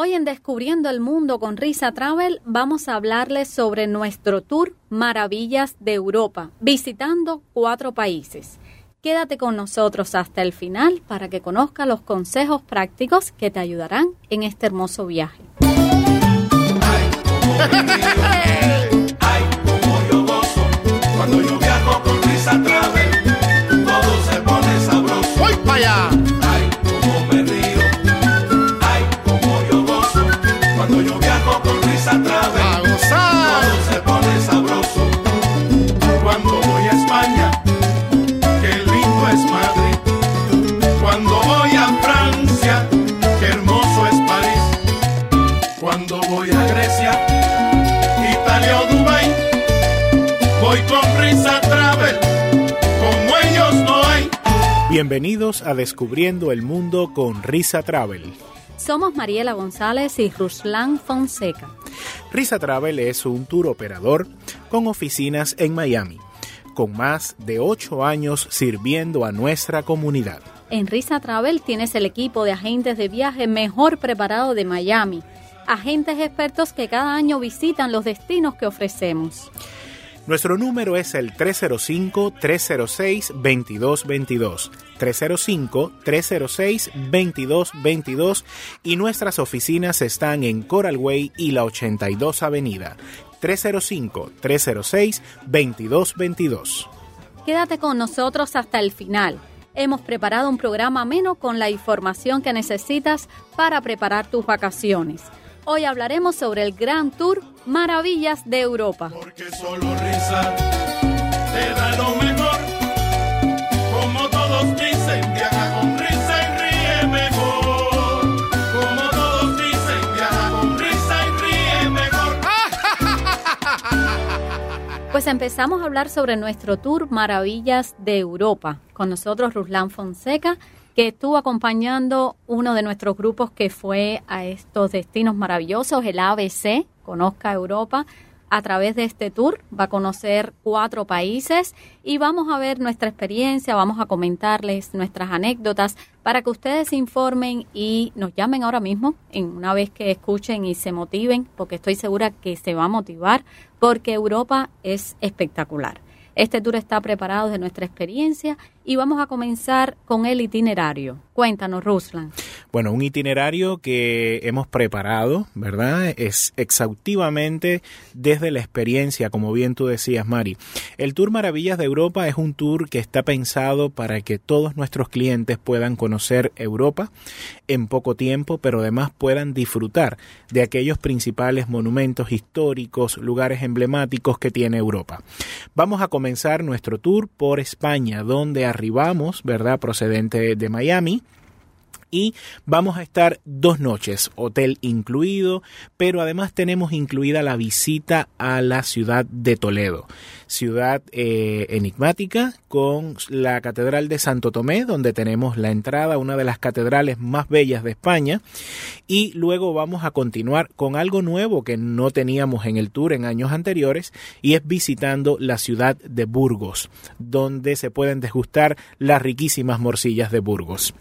Hoy en Descubriendo el Mundo con Risa Travel vamos a hablarles sobre nuestro tour Maravillas de Europa, visitando cuatro países. Quédate con nosotros hasta el final para que conozca los consejos prácticos que te ayudarán en este hermoso viaje. cuando yo viajo con Risa Travel, todo se pone sabroso. ¡Voy para allá! Bienvenidos a Descubriendo el Mundo con Risa Travel. Somos Mariela González y Ruslan Fonseca. Risa Travel es un tour operador con oficinas en Miami, con más de 8 años sirviendo a nuestra comunidad. En Risa Travel tienes el equipo de agentes de viaje mejor preparado de Miami. Agentes expertos que cada año visitan los destinos que ofrecemos. Nuestro número es el 305-306-2222. 305-306-2222 y nuestras oficinas están en Coral Way y la 82 Avenida. 305-306-2222. Quédate con nosotros hasta el final. Hemos preparado un programa ameno con la información que necesitas para preparar tus vacaciones. Hoy hablaremos sobre el Gran Tour Maravillas de Europa. Porque solo risa te da lo mejor. Como todos dicen, viaja con risa y ríe mejor. Como todos dicen, viaja con risa y ríe mejor. Pues empezamos a hablar sobre nuestro tour Maravillas de Europa. Con nosotros Ruslan Fonseca, que estuvo acompañando uno de nuestros grupos que fue a estos destinos maravillosos, el ABC, Conozca Europa. A través de este tour va a conocer cuatro países y vamos a ver nuestra experiencia, vamos a comentarles nuestras anécdotas para que ustedes se informen y nos llamen ahora mismo, en una vez que escuchen y se motiven, porque estoy segura que se va a motivar, porque Europa es espectacular. Este tour está preparado de nuestra experiencia y vamos a comenzar con el itinerario. Cuéntanos, Ruslan. Bueno, un itinerario que hemos preparado, ¿verdad? Es exhaustivamente desde la experiencia, como bien tú decías, Mari. El Tour Maravillas de Europa es un tour que está pensado para que todos nuestros clientes puedan conocer Europa en poco tiempo, pero además puedan disfrutar de aquellos principales monumentos históricos, lugares emblemáticos que tiene Europa. Vamos a comenzar nuestro tour por España, donde arribamos, ¿verdad? Procedente de Miami y vamos a estar dos noches, hotel incluido, pero además tenemos incluida la visita a la ciudad de Toledo, ciudad eh, enigmática con la Catedral de Santo Tomé, donde tenemos la entrada, una de las catedrales más bellas de España, y luego vamos a continuar con algo nuevo que no teníamos en el tour en años anteriores, y es visitando la ciudad de Burgos, donde se pueden degustar las riquísimas morcillas de Burgos.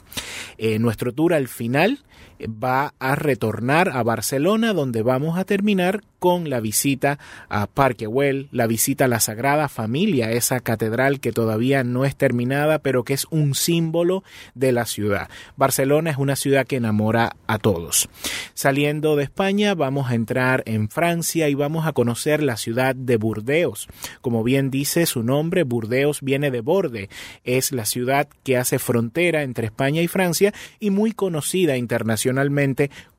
Eh, tour al final va a retornar a Barcelona, donde vamos a terminar con la visita a Parque Güell, la visita a la Sagrada Familia, esa catedral que todavía no es terminada, pero que es un símbolo de la ciudad. Barcelona es una ciudad que enamora a todos. Saliendo de España, vamos a entrar en Francia y vamos a conocer la ciudad de Burdeos. Como bien dice su nombre, Burdeos viene de borde. Es la ciudad que hace frontera entre España y Francia y muy conocida internacionalmente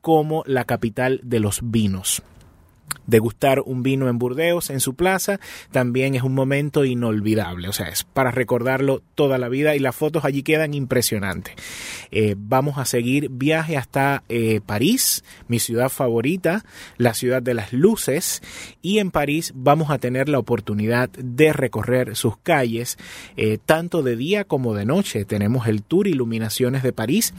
como la capital de los vinos degustar un vino en Burdeos, en su plaza, también es un momento inolvidable. O sea, es para recordarlo toda la vida y las fotos allí quedan impresionantes. Eh, vamos a seguir viaje hasta eh, París, mi ciudad favorita, la ciudad de las luces, y en París vamos a tener la oportunidad de recorrer sus calles, eh, tanto de día como de noche. Tenemos el Tour Iluminaciones de París,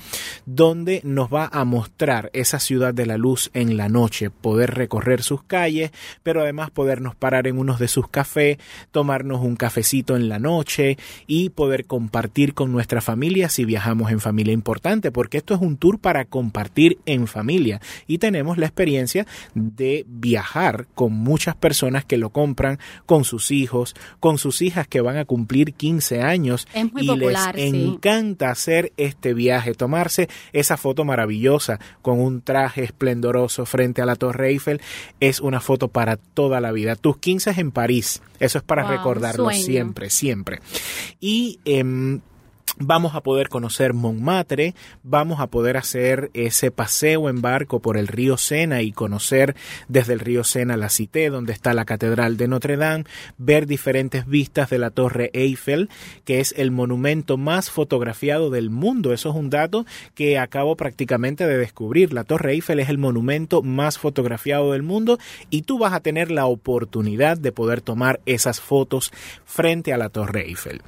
donde nos va a mostrar esa ciudad de la luz en la noche, poder recorrer sus calles calles, pero además podernos parar en unos de sus cafés, tomarnos un cafecito en la noche y poder compartir con nuestra familia si viajamos en familia. Importante, porque esto es un tour para compartir en familia. Y tenemos la experiencia de viajar con muchas personas que lo compran con sus hijos, con sus hijas que van a cumplir 15 años. Y popular, les encanta hacer este viaje, tomarse esa foto maravillosa con un traje esplendoroso frente a la Torre Eiffel. Es una foto para toda la vida. Tus 15 en París, eso es para recordarlo siempre, siempre. Y eh, vamos a poder conocer Montmartre, vamos a poder hacer ese paseo en barco por el río Sena y conocer desde el río Sena la Cité, donde está la Catedral de Notre Dame, ver diferentes vistas de la Torre Eiffel, que es el monumento más fotografiado del mundo. Eso es un dato que acabo prácticamente de descubrir. La Torre Eiffel es el monumento más fotografiado del mundo y tú vas a tener la oportunidad de poder tomar esas fotos frente a la Torre Eiffel.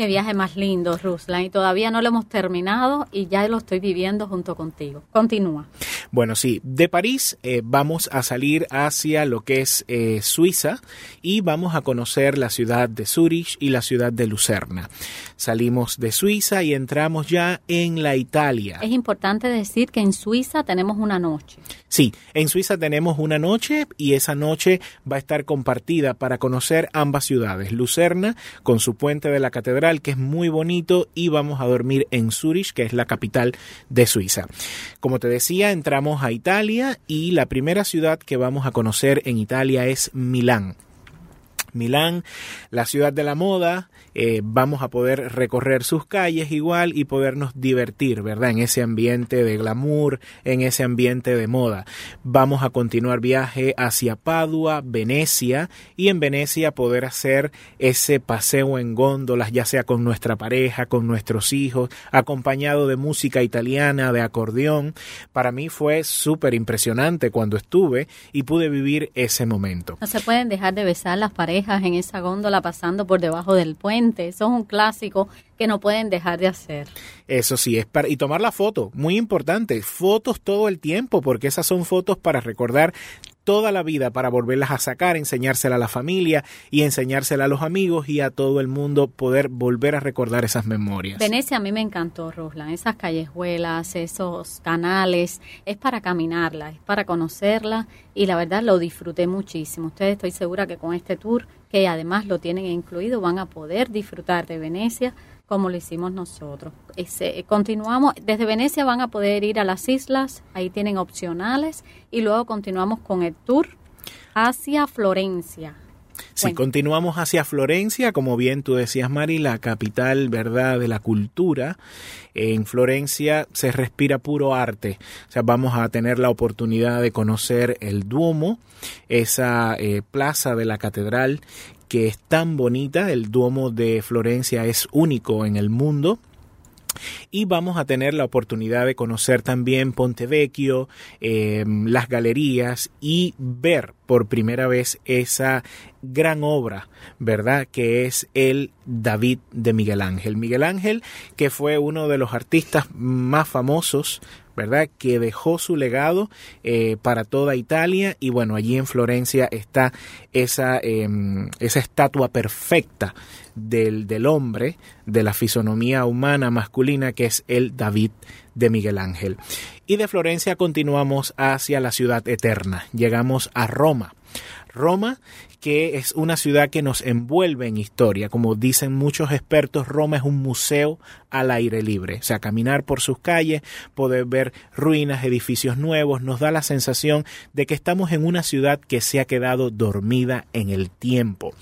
Qué viaje más lindo, Ruslan. Y todavía no lo hemos terminado y ya lo estoy viviendo junto contigo. Continúa. Bueno, sí, de París eh, vamos a salir hacia lo que es eh, Suiza y vamos a conocer la ciudad de Zurich y la ciudad de Lucerna. Salimos de Suiza y entramos ya en la Italia. Es importante decir que en Suiza tenemos una noche. Sí, en Suiza tenemos una noche y esa noche va a estar compartida para conocer ambas ciudades. Lucerna con su puente de la catedral que es muy bonito y vamos a dormir en Zurich que es la capital de Suiza. Como te decía, entramos a Italia y la primera ciudad que vamos a conocer en Italia es Milán. Milán, la ciudad de la moda, eh, vamos a poder recorrer sus calles igual y podernos divertir, ¿verdad? En ese ambiente de glamour, en ese ambiente de moda. Vamos a continuar viaje hacia Padua, Venecia y en Venecia poder hacer ese paseo en góndolas, ya sea con nuestra pareja, con nuestros hijos, acompañado de música italiana, de acordeón. Para mí fue súper impresionante cuando estuve y pude vivir ese momento. No se pueden dejar de besar las parejas en esa góndola pasando por debajo del puente eso es un clásico que no pueden dejar de hacer. Eso sí, es para, y tomar la foto, muy importante, fotos todo el tiempo, porque esas son fotos para recordar toda la vida para volverlas a sacar, enseñársela a la familia y enseñársela a los amigos y a todo el mundo poder volver a recordar esas memorias. Venecia a mí me encantó, Ruslan, esas callejuelas, esos canales, es para caminarla, es para conocerla y la verdad lo disfruté muchísimo. Ustedes estoy segura que con este tour, que además lo tienen incluido, van a poder disfrutar de Venecia como lo hicimos nosotros. Ese, continuamos, desde Venecia van a poder ir a las islas, ahí tienen opcionales, y luego continuamos con el tour hacia Florencia. Si continuamos hacia Florencia, como bien tú decías, Mari, la capital, ¿verdad?, de la cultura. En Florencia se respira puro arte. O sea, vamos a tener la oportunidad de conocer el Duomo, esa eh, plaza de la catedral que es tan bonita. El Duomo de Florencia es único en el mundo. Y vamos a tener la oportunidad de conocer también Ponte Vecchio, eh, las galerías y ver por primera vez esa gran obra, ¿verdad? Que es el David de Miguel Ángel. Miguel Ángel, que fue uno de los artistas más famosos ¿verdad? Que dejó su legado eh, para toda Italia y bueno, allí en Florencia está esa, em, esa estatua perfecta del, del hombre, de la fisonomía humana masculina que es el David de Miguel Ángel. Y de Florencia continuamos hacia la ciudad eterna, llegamos a Roma. Roma que es una ciudad que nos envuelve en historia. Como dicen muchos expertos, Roma es un museo al aire libre. O sea, caminar por sus calles, poder ver ruinas, edificios nuevos, nos da la sensación de que estamos en una ciudad que se ha quedado dormida en el tiempo.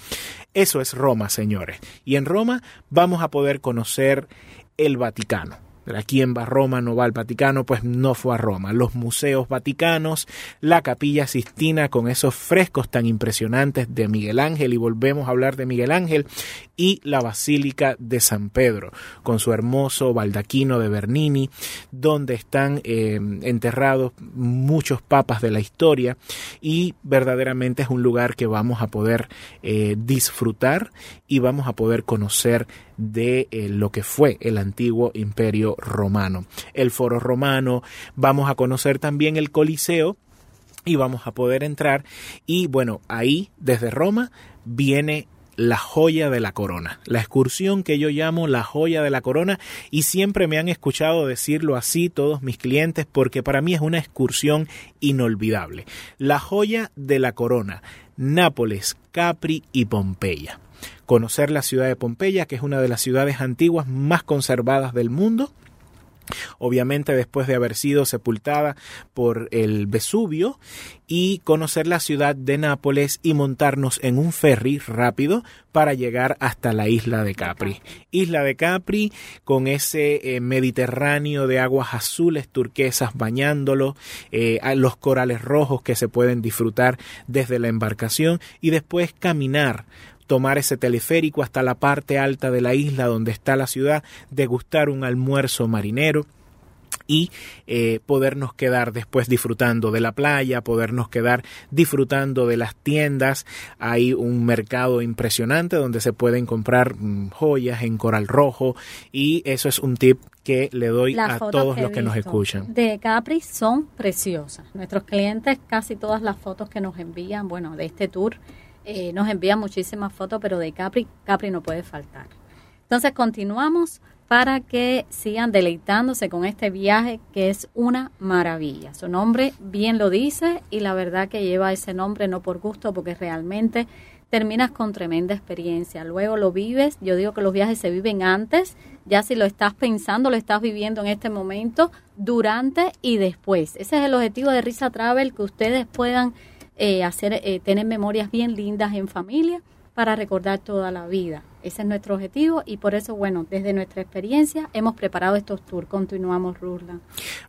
Eso es Roma, señores. Y en Roma vamos a poder conocer el Vaticano ¿Quién va a Roma no va al Vaticano, pues no fue a Roma. Los museos vaticanos, la capilla Sistina con esos frescos tan impresionantes de Miguel Ángel, y volvemos a hablar de Miguel Ángel, y la Basílica de San Pedro, con su hermoso baldaquino de Bernini, donde están eh, enterrados muchos papas de la historia, y verdaderamente es un lugar que vamos a poder eh, disfrutar y vamos a poder conocer de eh, lo que fue el antiguo imperio romano. El foro romano, vamos a conocer también el Coliseo, y vamos a poder entrar y bueno, ahí desde Roma viene la joya de la corona, la excursión que yo llamo la joya de la corona y siempre me han escuchado decirlo así todos mis clientes porque para mí es una excursión inolvidable. La joya de la corona, Nápoles, Capri y Pompeya. Conocer la ciudad de Pompeya, que es una de las ciudades antiguas más conservadas del mundo, obviamente después de haber sido sepultada por el Vesubio, y conocer la ciudad de Nápoles y montarnos en un ferry rápido para llegar hasta la isla de Capri. Isla de Capri con ese eh, Mediterráneo de aguas azules turquesas bañándolo, eh, los corales rojos que se pueden disfrutar desde la embarcación y después caminar tomar ese teleférico hasta la parte alta de la isla donde está la ciudad, degustar un almuerzo marinero y eh, podernos quedar después disfrutando de la playa, podernos quedar disfrutando de las tiendas. Hay un mercado impresionante donde se pueden comprar mm, joyas en coral rojo y eso es un tip que le doy a todos los que nos escuchan. De Capri son preciosas. Nuestros clientes, casi todas las fotos que nos envían, bueno, de este tour, eh, nos envían muchísimas fotos, pero de Capri, Capri no puede faltar. Entonces continuamos para que sigan deleitándose con este viaje que es una maravilla. Su nombre bien lo dice y la verdad que lleva ese nombre no por gusto, porque realmente terminas con tremenda experiencia. Luego lo vives, yo digo que los viajes se viven antes, ya si lo estás pensando, lo estás viviendo en este momento, durante y después. Ese es el objetivo de Risa Travel, que ustedes puedan eh, hacer, eh, tener memorias bien lindas en familia para recordar toda la vida. Ese es nuestro objetivo y por eso, bueno, desde nuestra experiencia hemos preparado estos tours. Continuamos, Rusla.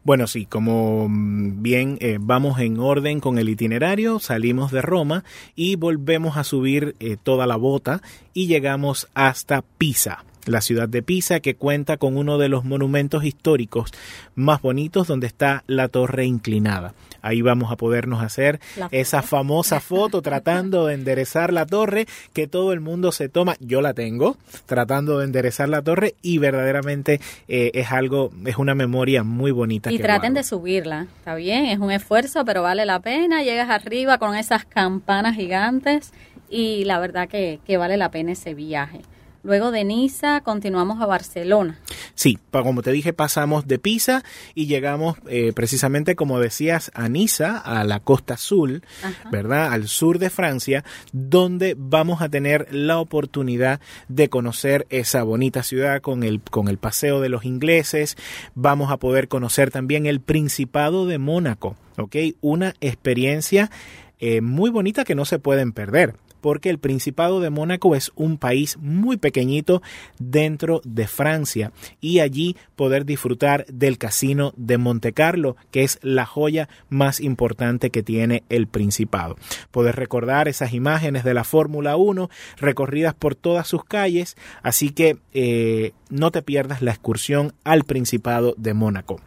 Bueno, sí, como mm, bien eh, vamos en orden con el itinerario, salimos de Roma y volvemos a subir toda la bota y llegamos hasta Pisa la ciudad de Pisa, que cuenta con uno de los monumentos históricos más bonitos donde está la torre inclinada. Ahí vamos a podernos hacer esa famosa foto tratando de enderezar la torre que todo el mundo se toma. Yo la tengo tratando de enderezar la torre y verdaderamente eh, es algo, es una memoria muy bonita. Y traten de subirla, está bien, es un esfuerzo, pero vale la pena. Llegas arriba con esas campanas gigantes y la verdad que, que vale la pena ese viaje. Luego de Niza continuamos a Barcelona. Sí, como te dije, pasamos de Pisa y llegamos eh, precisamente, como decías, a Niza, a la costa azul, ¿verdad? Al sur de Francia, donde vamos a tener la oportunidad de conocer esa bonita ciudad con el, con el paseo de los ingleses. Vamos a poder conocer también el Principado de Mónaco, ¿ok? Una experiencia eh, muy bonita que no se pueden perder porque el Principado de Mónaco es un país muy pequeñito dentro de Francia y allí poder disfrutar del casino de Monte Carlo, que es la joya más importante que tiene el Principado. Poder recordar esas imágenes de la Fórmula 1 recorridas por todas sus calles, así que eh, no te pierdas la excursión al Principado de Mónaco.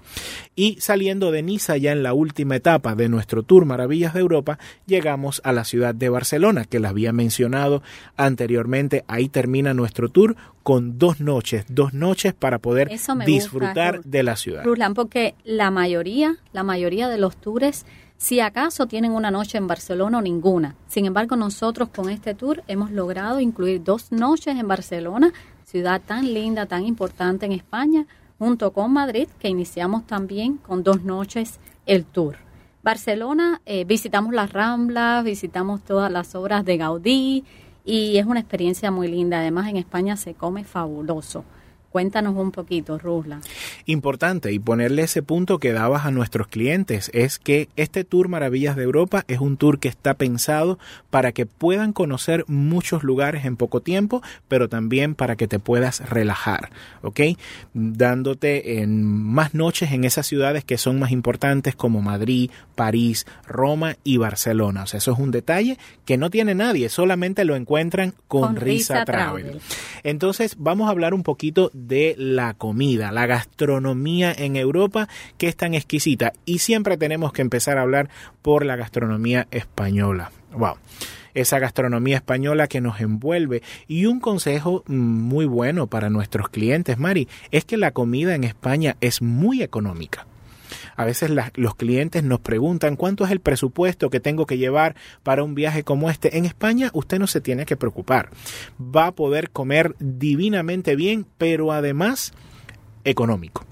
Y saliendo de Niza ya en la última etapa de nuestro tour Maravillas de Europa, llegamos a la ciudad de Barcelona, que la había mencionado anteriormente. Ahí termina nuestro tour con dos noches, dos noches para poder disfrutar de la ciudad. Ruslan, porque la mayoría, la mayoría de los tours si acaso tienen una noche en Barcelona o ninguna. Sin embargo, nosotros con este tour hemos logrado incluir dos noches en Barcelona, ciudad tan linda, tan importante en España, junto con Madrid, que iniciamos también con dos noches el tour. Barcelona, eh, visitamos las Ramblas, visitamos todas las obras de Gaudí y es una experiencia muy linda. Además, en España se come fabuloso. Cuéntanos un poquito, Rusla. Importante y ponerle ese punto que dabas a nuestros clientes es que este Tour Maravillas de Europa es un tour que está pensado para que puedan conocer muchos lugares en poco tiempo, pero también para que te puedas relajar, ¿ok? Dándote en más noches en esas ciudades que son más importantes como Madrid, París, Roma y Barcelona. O sea, eso es un detalle que no tiene nadie, solamente lo encuentran con, Risa, Travel. Entonces, vamos a hablar un poquito de la comida, la gastronomía en Europa que es tan exquisita y siempre tenemos que empezar a hablar por la gastronomía española. Wow esa gastronomía española que nos envuelve. Y un consejo mm, muy bueno para nuestros clientes, Mari, es que la comida en España es muy económica. A veces los clientes nos preguntan cuánto es el presupuesto que tengo que llevar para un viaje como este. En España usted no se tiene que preocupar. Va a poder comer divinamente bien, pero además económico.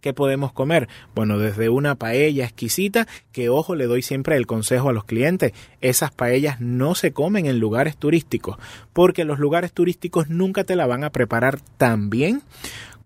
¿Qué podemos comer? Bueno, desde una paella exquisita, que ojo, le doy siempre el consejo a los clientes, esas paellas no se comen en lugares turísticos, porque los lugares turísticos nunca te la van a preparar tan bien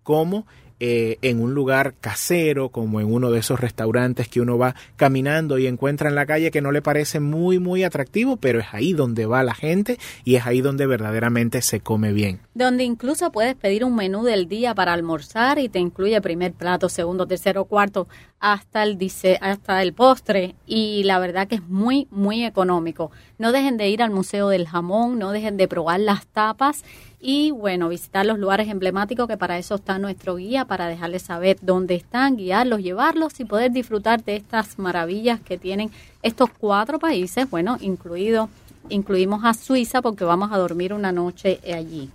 como eh, en un lugar casero, como en uno de esos restaurantes que uno va caminando y encuentra en la calle que no le parece muy, muy atractivo, pero es ahí donde va la gente y es ahí donde verdaderamente se come bien. Donde incluso puedes pedir un menú del día para almorzar y te incluye primer plato, segundo, tercero, cuarto, hasta el, hasta el postre y la verdad que es muy, muy económico. No dejen de ir al Museo del Jamón, no dejen de probar las tapas y bueno, visitar los lugares emblemáticos que para eso está nuestro guía, para dejarles saber dónde están, guiarlos, llevarlos y poder disfrutar de estas maravillas que tienen estos cuatro países, bueno, incluido, incluimos a Suiza porque vamos a dormir una noche allí.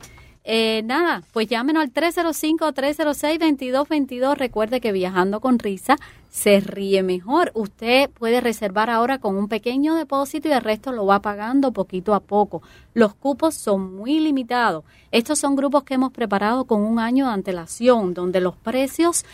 Eh, nada, pues llámenos al 305-306-2222. Recuerde que viajando con risa se ríe mejor. Usted puede reservar ahora con un pequeño depósito y el resto lo va pagando poquito a poco. Los cupos son muy limitados. Estos son grupos que hemos preparado con un año de antelación, donde los precios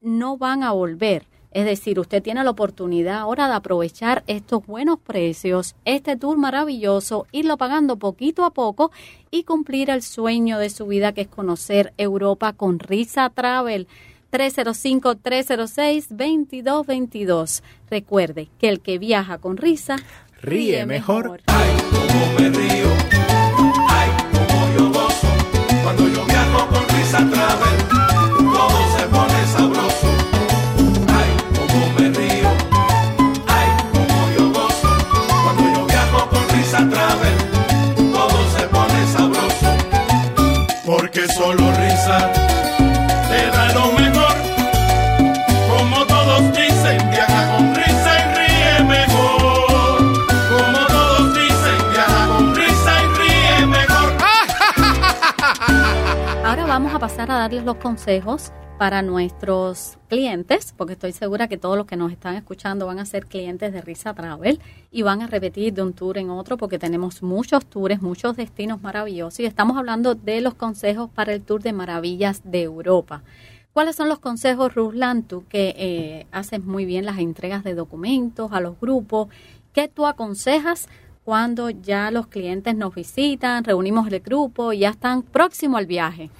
no van a volver. Es decir, usted tiene la oportunidad ahora de aprovechar estos buenos precios, este tour maravilloso, irlo pagando poquito a poco y cumplir el sueño de su vida que es conocer Europa con Risa Travel. 305-306-2222. Recuerde que el que viaja con risa ríe, mejor. Ay, como me río. Porque solo risa te da lo mejor. Como todos dicen, viaja con risa y ríe mejor. Como todos dicen, viaja con risa y ríe mejor. Ahora vamos a pasar a darles los consejos para nuestros clientes, porque estoy segura que todos los que nos están escuchando van a ser clientes de Risa Travel y van a repetir de un tour en otro porque tenemos muchos tours, muchos destinos maravillosos y estamos hablando de los consejos para el Tour de Maravillas de Europa. ¿Cuáles son los consejos, Ruslan, tú que eh, haces muy bien las entregas de documentos a los grupos? ¿Qué tú aconsejas cuando ya los clientes nos visitan, reunimos el grupo y ya están próximos al viaje?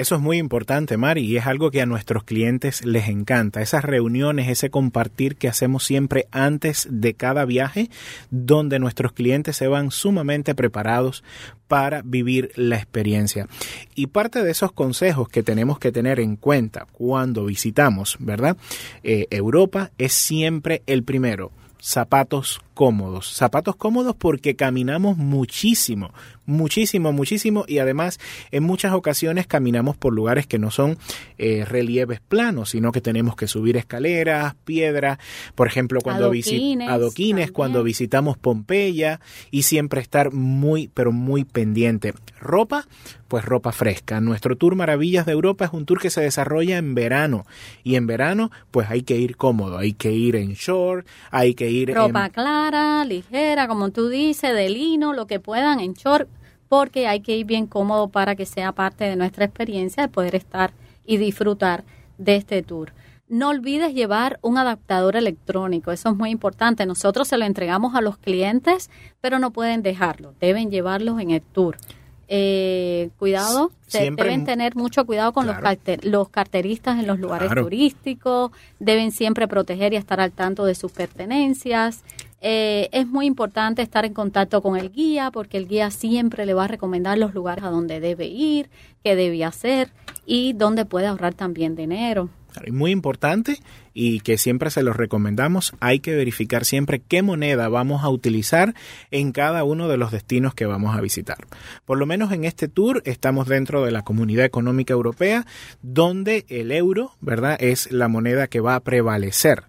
Eso es muy importante, Mari, y es algo que a nuestros clientes les encanta. Esas reuniones, ese compartir que hacemos siempre antes de cada viaje, donde nuestros clientes se van sumamente preparados para vivir la experiencia. Y parte de esos consejos que tenemos que tener en cuenta cuando visitamos, ¿verdad? Eh, Europa es siempre el primero zapatos cómodos. Zapatos cómodos porque caminamos muchísimo, muchísimo, muchísimo y además en muchas ocasiones caminamos por lugares que no son eh, relieves planos, sino que tenemos que subir escaleras, piedras, por ejemplo, cuando Adoquines adoquines, cuando visitamos Pompeya y siempre estar muy, pero muy pendiente. Ropa, pues ropa fresca. Nuestro tour Maravillas de Europa es un tour que se desarrolla en verano y en verano pues hay que ir cómodo, hay que ir en short, hay que ir Ropa en clara, ligera, como tú dices, de lino, lo que puedan en short, porque hay que ir bien cómodo para que sea parte de nuestra experiencia de poder estar y disfrutar de este tour. No olvides llevar un adaptador electrónico, eso es muy importante. Nosotros se lo entregamos a los clientes, pero no pueden dejarlo, deben llevarlos en el tour. Eh, cuidado, Siempre deben tener mucho cuidado con los, Claro. carter- los carteristas en los lugares Claro. turísticos, deben siempre proteger y estar al tanto de sus pertenencias. Eh, es muy importante estar en contacto con el guía porque el guía siempre le va a recomendar los lugares a donde debe ir, qué debe hacer y dónde puede ahorrar también dinero. Muy importante y que siempre se los recomendamos, hay que verificar siempre qué moneda vamos a utilizar en cada uno de los destinos que vamos a visitar. Por lo menos en este tour estamos dentro de la Comunidad Económica Europea, donde el euro, ¿verdad?, es la moneda que va a prevalecer.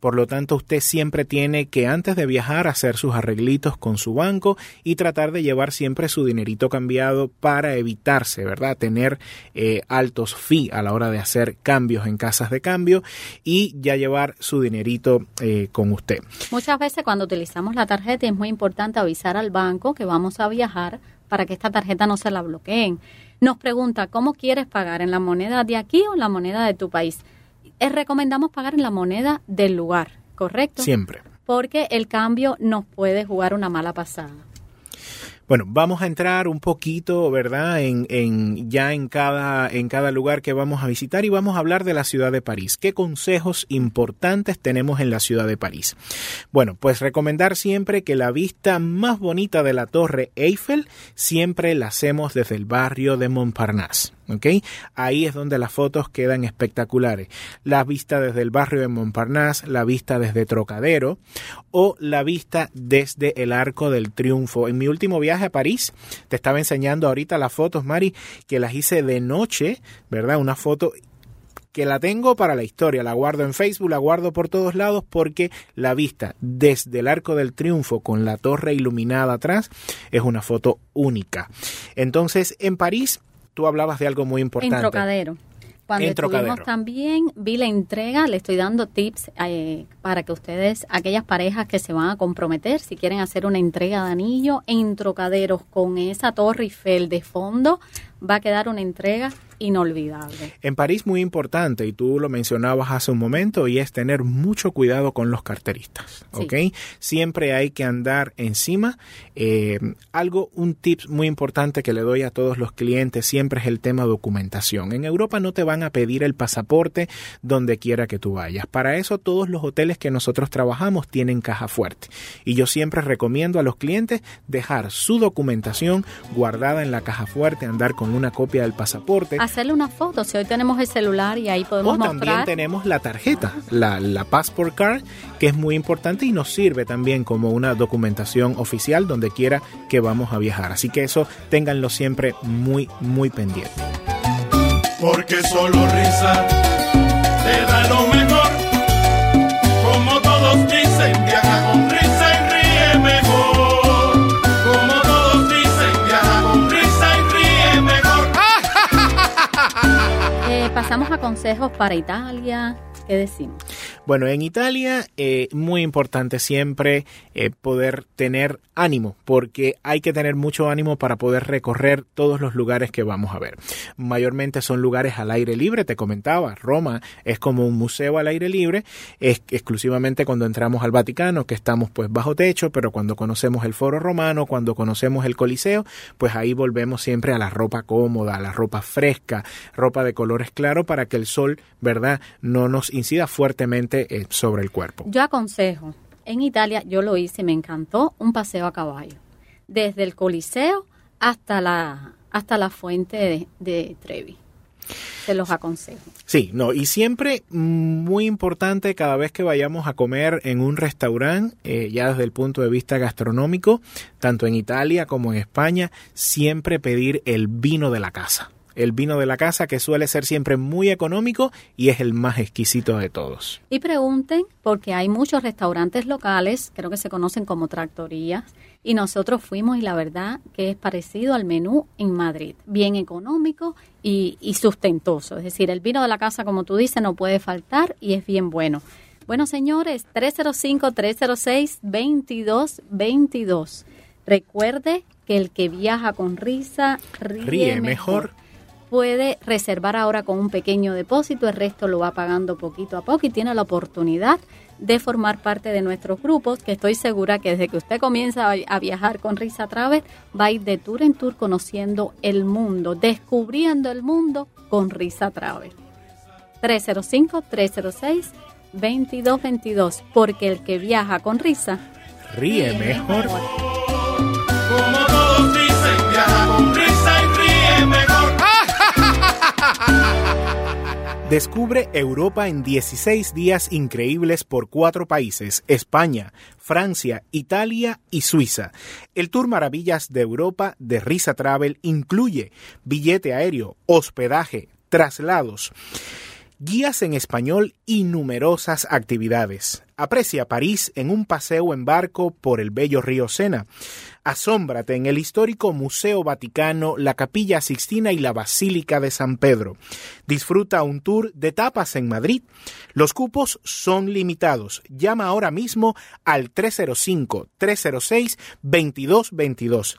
Por lo tanto, usted siempre tiene que antes de viajar hacer sus arreglitos con su banco y tratar de llevar siempre su dinerito cambiado para evitarse, ¿verdad? Tener eh, altos fee a la hora de hacer cambios en casas de cambio y ya llevar su dinerito eh, con usted. Muchas veces cuando utilizamos la tarjeta es muy importante avisar al banco que vamos a viajar para que esta tarjeta no se la bloqueen. Nos pregunta, ¿cómo quieres pagar? ¿En la moneda de aquí o en la moneda de tu país? Eh, recomendamos pagar en la moneda del lugar, ¿correcto? Siempre. Porque el cambio nos puede jugar una mala pasada. Bueno, vamos a entrar un poquito, ¿verdad? En, en, ya en cada, en cada lugar que vamos a visitar y vamos a hablar de la ciudad de París. ¿Qué consejos importantes tenemos en la ciudad de París? Bueno, pues recomendar siempre que la vista más bonita de la Torre Eiffel siempre la hacemos desde el barrio de Montparnasse. Ahí es donde las fotos quedan espectaculares. La vista desde el barrio de Montparnasse, la vista desde Trocadero o la vista desde el Arco del Triunfo. En mi último viaje a París, te estaba enseñando ahorita las fotos, Mari, que las hice de noche, ¿verdad? Una foto que la tengo para la historia, la guardo en Facebook, la guardo por todos lados porque la vista desde el Arco del Triunfo con la torre iluminada atrás es una foto única. Entonces, en París tú hablabas de algo muy importante. En Trocadero. Cuando en estuvimos también, vi la entrega, le estoy dando tips eh, para que ustedes, aquellas parejas que se van a comprometer, si quieren hacer una entrega de anillo en Trocaderos con esa torre Eiffel de fondo, va a quedar una entrega inolvidable. En París muy importante, y tú lo mencionabas hace un momento, y es tener mucho cuidado con los carteristas, ¿ok? Siempre hay que andar encima. Eh, algo, un tip muy importante que le doy a todos los clientes siempre es el tema documentación. En Europa no te van a pedir el pasaporte donde quiera que tú vayas. Para eso todos los hoteles que nosotros trabajamos tienen caja fuerte. Y yo siempre recomiendo a los clientes dejar su documentación guardada en la caja fuerte, andar con una copia del pasaporte hacerle una foto. Si hoy tenemos el celular y ahí podemos o también tenemos la tarjeta, la, la Passport Card, que es muy importante y nos sirve también como una documentación oficial donde quiera que vamos a viajar. Así que eso ténganlo siempre muy, muy pendiente. Porque solo risa te da lo mejor. Pasamos a consejos para Italia. ¿Qué decimos? Bueno, en Italia, eh, muy importante siempre eh, poder tener ánimo, porque hay que tener mucho ánimo para poder recorrer todos los lugares que vamos a ver. Mayormente son lugares al aire libre, te comentaba, Roma es como un museo al aire libre, es exclusivamente cuando entramos al Vaticano, que estamos pues bajo techo, pero cuando conocemos el foro romano, cuando conocemos el Coliseo, pues ahí volvemos siempre a la ropa cómoda, a la ropa fresca, ropa de colores claros para que el sol, ¿verdad?, no nos incida fuertemente eh, sobre el cuerpo. Yo aconsejo, en Italia yo lo hice, me encantó, un paseo a caballo, desde el Coliseo hasta la, hasta la fuente de, de Trevi. Se los aconsejo. Sí, no, y siempre muy importante cada vez que vayamos a comer en un restaurante, eh, ya desde el punto de vista gastronómico, tanto en Italia como en España, siempre pedir el vino de la casa el vino de la casa que suele ser siempre muy económico y es el más exquisito de todos. Y pregunten porque hay muchos restaurantes locales, creo que se conocen como tractorías, y nosotros fuimos y la verdad que es parecido al menú en Madrid, bien económico y, y sustentoso. Es decir, el vino de la casa, como tú dices, no puede faltar y es bien bueno. Bueno, señores, 305-306-2222. Recuerde que el que viaja con risa ríe, mejor puede reservar ahora con un pequeño depósito, el resto lo va pagando poquito a poco y tiene la oportunidad de formar parte de nuestros grupos, que estoy segura que desde que usted comienza a viajar con Risa Travel, va a ir de tour en tour conociendo el mundo, descubriendo el mundo con Risa Travel. 305-306-2222, porque el que viaja con risa ríe, mejor. Como Descubre Europa en 16 días increíbles por cuatro países, España, Francia, Italia y Suiza. El Tour Maravillas de Europa de Risa Travel incluye billete aéreo, hospedaje, traslados guías en español y numerosas actividades. Aprecia París en un paseo en barco por el bello río Sena. Asómbrate en el histórico Museo Vaticano, la Capilla Sixtina y la Basílica de San Pedro. Disfruta un tour de tapas en Madrid. Los cupos son limitados. Llama ahora mismo al 305-306-2222.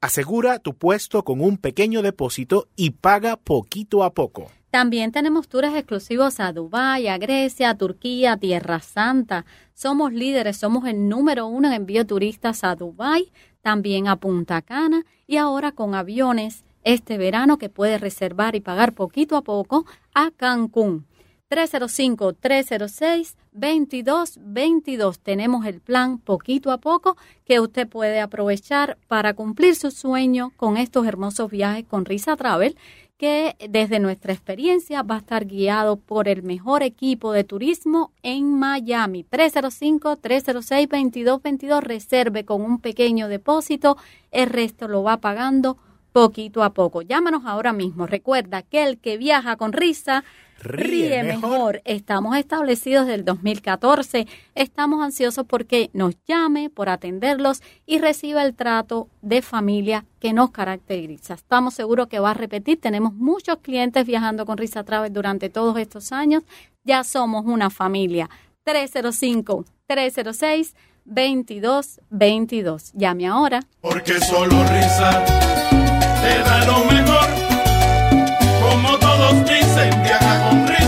Asegura tu puesto con un pequeño depósito y paga poquito a poco. También tenemos tours exclusivos a Dubái, a Grecia, a Turquía, a Tierra Santa. Somos líderes, somos el número uno en envío turistas a Dubái, también a Punta Cana y ahora con aviones este verano que puede reservar y pagar poquito a poco a Cancún. 305-306-2222. Tenemos el plan poquito a poco que usted puede aprovechar para cumplir su sueño con estos hermosos viajes con Risa Travel que desde nuestra experiencia va a estar guiado por el mejor equipo de turismo en Miami. 305-306-2222. Reserve con un pequeño depósito. El resto lo va pagando poquito a poco. Llámanos ahora mismo. Recuerda que el que viaja con risa Ríe, mejor. Estamos establecidos del 2014. Estamos ansiosos porque nos llame, por atenderlos y reciba el trato de familia que nos caracteriza. Estamos seguros que va a repetir. Tenemos muchos clientes viajando con Risa Travel durante todos estos años. Ya somos una familia. 305 306 2222. Llame ahora. Porque solo risa te da lo mejor. Como todos sentía con risa.